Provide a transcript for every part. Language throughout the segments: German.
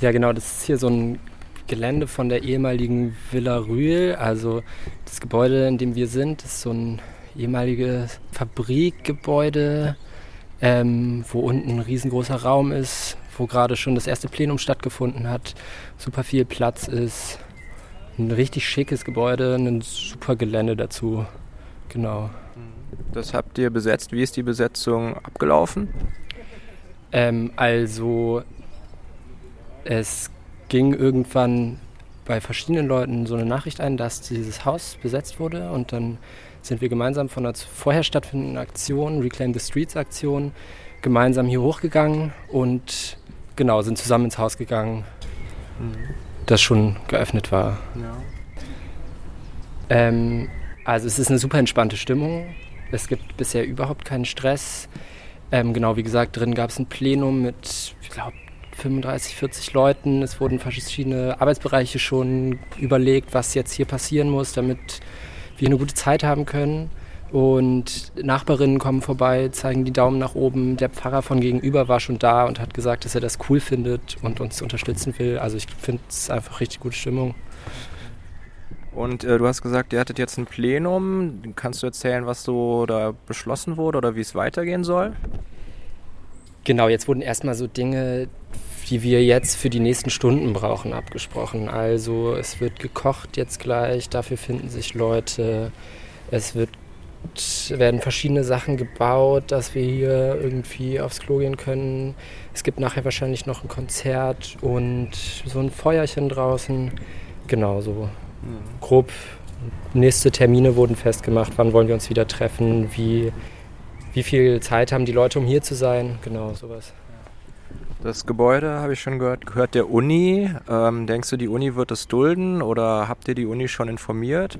Ja, genau, das ist hier so ein Gelände von der ehemaligen Villa Rühl. Also das Gebäude, in dem wir sind, ist so ein ehemaliges Fabrikgebäude, ähm, wo unten ein riesengroßer Raum ist, wo gerade schon das erste Plenum stattgefunden hat, super viel Platz ist. Ein richtig schickes Gebäude, ein super Gelände dazu. Genau. Das habt ihr besetzt. Wie ist die Besetzung abgelaufen? Ähm, also es ging irgendwann bei verschiedenen Leuten so eine Nachricht ein, dass dieses Haus besetzt wurde und dann sind wir gemeinsam von einer vorher stattfindenden Aktion, Reclaim the Streets Aktion, gemeinsam hier hochgegangen und genau, sind zusammen ins Haus gegangen, mhm. das schon geöffnet war. Ja. Ähm, also es ist eine super entspannte Stimmung. Es gibt bisher überhaupt keinen Stress. Ähm, genau, wie gesagt, drin gab es ein Plenum mit, ich glaube, 35, 40 Leuten. Es wurden verschiedene Arbeitsbereiche schon überlegt, was jetzt hier passieren muss, damit wir eine gute Zeit haben können. Und Nachbarinnen kommen vorbei, zeigen die Daumen nach oben. Der Pfarrer von gegenüber war schon da und hat gesagt, dass er das cool findet und uns unterstützen will. Also ich finde es einfach richtig gute Stimmung. Und äh, du hast gesagt, ihr hattet jetzt ein Plenum. Kannst du erzählen, was so da beschlossen wurde oder wie es weitergehen soll? Genau, jetzt wurden erstmal so Dinge, die wir jetzt für die nächsten Stunden brauchen, abgesprochen. Also es wird gekocht jetzt gleich, dafür finden sich Leute. Es wird, werden verschiedene Sachen gebaut, dass wir hier irgendwie aufs Klo gehen können. Es gibt nachher wahrscheinlich noch ein Konzert und so ein Feuerchen draußen. Genau so. Mhm. Grob nächste Termine wurden festgemacht, wann wollen wir uns wieder treffen, wie, wie viel Zeit haben die Leute, um hier zu sein, genau sowas. Das Gebäude, habe ich schon gehört, gehört der Uni. Ähm, denkst du, die Uni wird es dulden oder habt ihr die Uni schon informiert?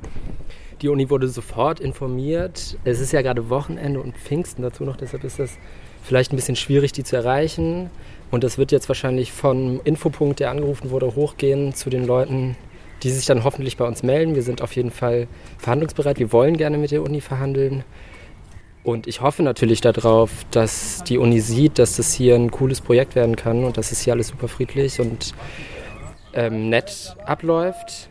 Die Uni wurde sofort informiert. Es ist ja gerade Wochenende und Pfingsten dazu noch, deshalb ist das vielleicht ein bisschen schwierig, die zu erreichen. Und das wird jetzt wahrscheinlich vom Infopunkt, der angerufen wurde, hochgehen zu den Leuten, die sich dann hoffentlich bei uns melden. Wir sind auf jeden Fall verhandlungsbereit. Wir wollen gerne mit der Uni verhandeln. Und ich hoffe natürlich darauf, dass die Uni sieht, dass das hier ein cooles Projekt werden kann und dass es hier alles super friedlich und ähm, nett abläuft.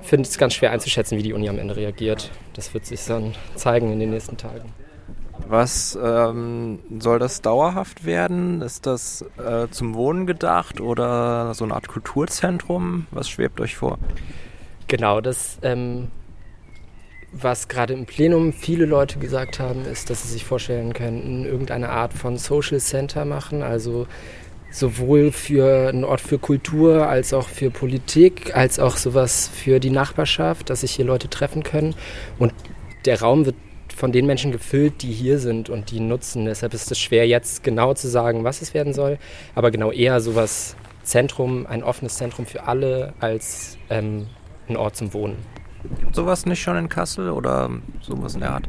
Ich finde es ganz schwer einzuschätzen, wie die Uni am Ende reagiert. Das wird sich dann zeigen in den nächsten Tagen. Was ähm, soll das dauerhaft werden? Ist das äh, zum Wohnen gedacht oder so eine Art Kulturzentrum? Was schwebt euch vor? Genau, das ähm, was gerade im Plenum viele Leute gesagt haben, ist, dass sie sich vorstellen könnten, irgendeine Art von Social Center machen, also sowohl für einen Ort für Kultur als auch für Politik, als auch sowas für die Nachbarschaft, dass sich hier Leute treffen können. Und der Raum wird von den Menschen gefüllt, die hier sind und die nutzen. Deshalb ist es schwer, jetzt genau zu sagen, was es werden soll. Aber genau eher sowas Zentrum, ein offenes Zentrum für alle als ähm, ein Ort zum Wohnen. Gibt sowas nicht schon in Kassel oder sowas in der Art?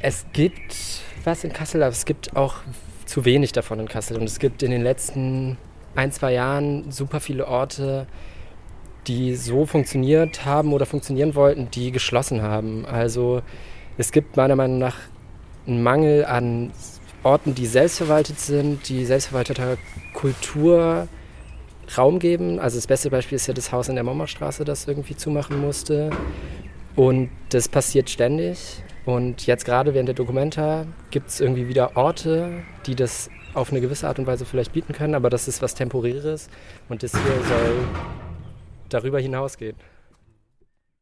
Es gibt was in Kassel, aber es gibt auch zu wenig davon in Kassel. Und es gibt in den letzten ein, zwei Jahren super viele Orte, die so funktioniert haben oder funktionieren wollten, die geschlossen haben. Also es gibt meiner Meinung nach einen Mangel an Orten, die selbstverwaltet sind, die selbstverwalteter Kultur Raum geben. Also das beste Beispiel ist ja das Haus in der Mommerstraße, das irgendwie zumachen musste. Und das passiert ständig. Und jetzt gerade während der Dokumenta gibt es irgendwie wieder Orte, die das auf eine gewisse Art und Weise vielleicht bieten können, aber das ist was Temporäres und das hier soll darüber hinausgehen.